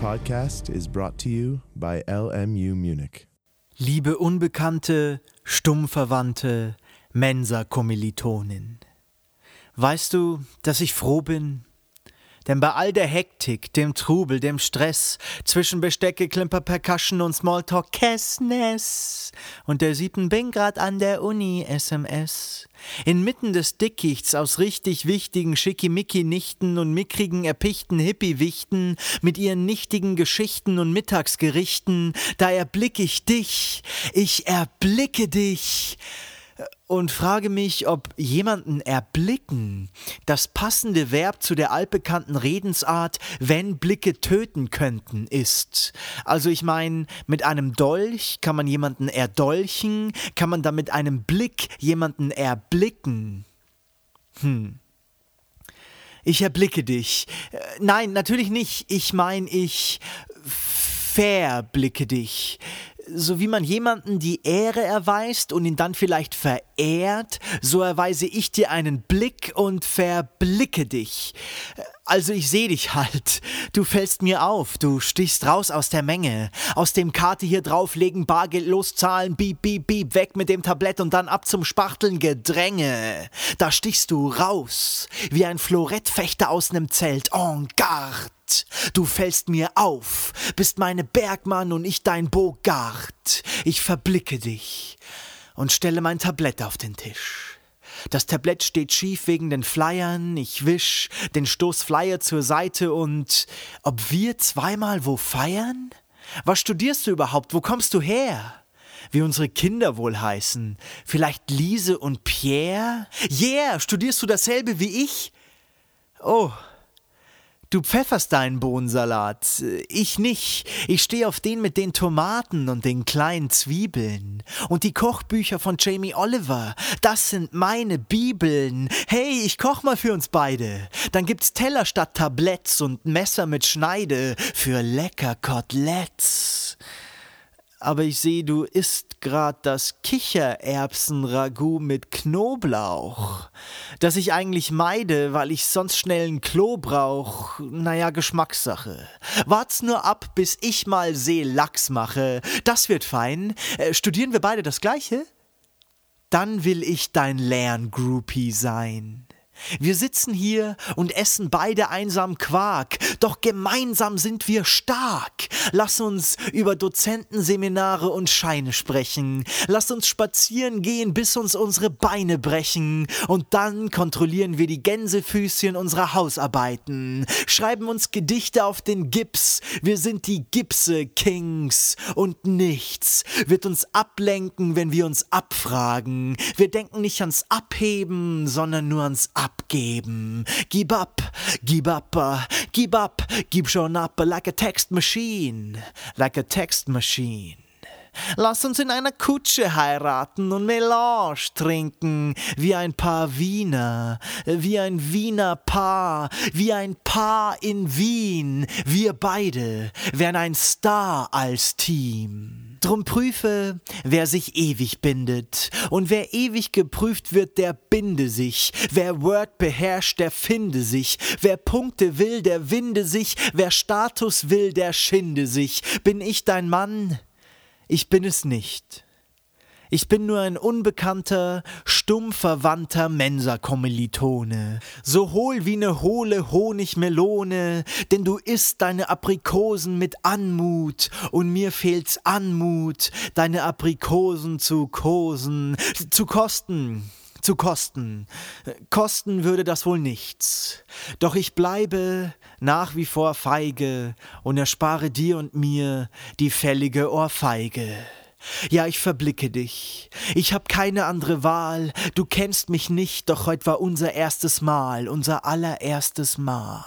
podcast is brought to you by LMU Munich. Liebe unbekannte, stummverwandte Mensa-Kommilitonin. Weißt du, dass ich froh bin, denn bei all der Hektik, dem Trubel, dem Stress zwischen Bestecke, Klimper, Percussion und Smalltalk, Kessness. Und der siebten bin grad an der Uni SMS. Inmitten des Dickichts aus richtig wichtigen Schickimicki-Nichten und mickrigen, erpichten Hippie-Wichten mit ihren nichtigen Geschichten und Mittagsgerichten, da erblick ich dich, ich erblicke dich und frage mich, ob jemanden erblicken das passende Verb zu der altbekannten Redensart, wenn Blicke töten könnten, ist. Also ich meine, mit einem Dolch kann man jemanden erdolchen, kann man da mit einem Blick jemanden erblicken. Hm. Ich erblicke dich. Äh, nein, natürlich nicht. Ich meine, ich verblicke dich so wie man jemanden die Ehre erweist und ihn dann vielleicht verehrt, so erweise ich dir einen Blick und verblicke dich. Also ich seh dich halt. Du fällst mir auf, du stichst raus aus der Menge. Aus dem Karte hier drauflegen, Bargeld loszahlen, bieb, bieb, bieb, weg mit dem Tablett und dann ab zum Spachteln Gedränge. Da stichst du raus, wie ein Florettfechter aus nem Zelt, en garde. Du fällst mir auf, bist meine Bergmann und ich dein Bogart. Ich verblicke dich und stelle mein Tablett auf den Tisch. Das Tablett steht schief wegen den Flyern, ich wisch den Stoß Flyer zur Seite und ob wir zweimal wo feiern? Was studierst du überhaupt? Wo kommst du her? Wie unsere Kinder wohl heißen? Vielleicht Lise und Pierre? Yeah, studierst du dasselbe wie ich? Oh, Du pfefferst deinen Bohnensalat, ich nicht. Ich stehe auf den mit den Tomaten und den kleinen Zwiebeln. Und die Kochbücher von Jamie Oliver, das sind meine Bibeln. Hey, ich koch mal für uns beide. Dann gibt's Teller statt Tabletts und Messer mit Schneide für lecker Koteletts aber ich sehe, du isst grad das Kichererbsen-Ragout mit Knoblauch, das ich eigentlich meide, weil ich sonst schnell ein Klo brauch. Naja, Geschmackssache. Wart's nur ab, bis ich mal Seelachs mache. Das wird fein. Äh, studieren wir beide das Gleiche? Dann will ich dein Lerngroupie sein. Wir sitzen hier und essen beide einsam Quark, doch gemeinsam sind wir stark. Lass uns über Dozentenseminare und Scheine sprechen. Lass uns spazieren gehen, bis uns unsere Beine brechen. Und dann kontrollieren wir die Gänsefüßchen unserer Hausarbeiten, schreiben uns Gedichte auf den Gips. Wir sind die Gipse-Kings. Und nichts wird uns ablenken, wenn wir uns abfragen. Wir denken nicht ans Abheben, sondern nur ans Abheben abgeben. Gib ab, gib ab, gib ab, gib schon ab, like a text machine, like a text machine. Lass uns in einer Kutsche heiraten und Melange trinken, wie ein Paar Wiener, wie ein Wiener Paar, wie ein Paar in Wien. Wir beide wären ein Star als Team. Drum prüfe, wer sich ewig bindet. Und wer ewig geprüft wird, der binde sich. Wer Word beherrscht, der finde sich. Wer Punkte will, der winde sich. Wer Status will, der schinde sich. Bin ich dein Mann? Ich bin es nicht. Ich bin nur ein unbekannter, stumm verwandter Mensa-Kommilitone. So hohl wie ne hohle Honigmelone, denn du isst deine Aprikosen mit Anmut und mir fehlt's Anmut, deine Aprikosen zu kosen, zu kosten zu kosten. Kosten würde das wohl nichts. Doch ich bleibe nach wie vor feige und erspare dir und mir die fällige Ohrfeige. Ja, ich verblicke dich. Ich hab keine andere Wahl. Du kennst mich nicht, doch heut war unser erstes Mal, unser allererstes Mal.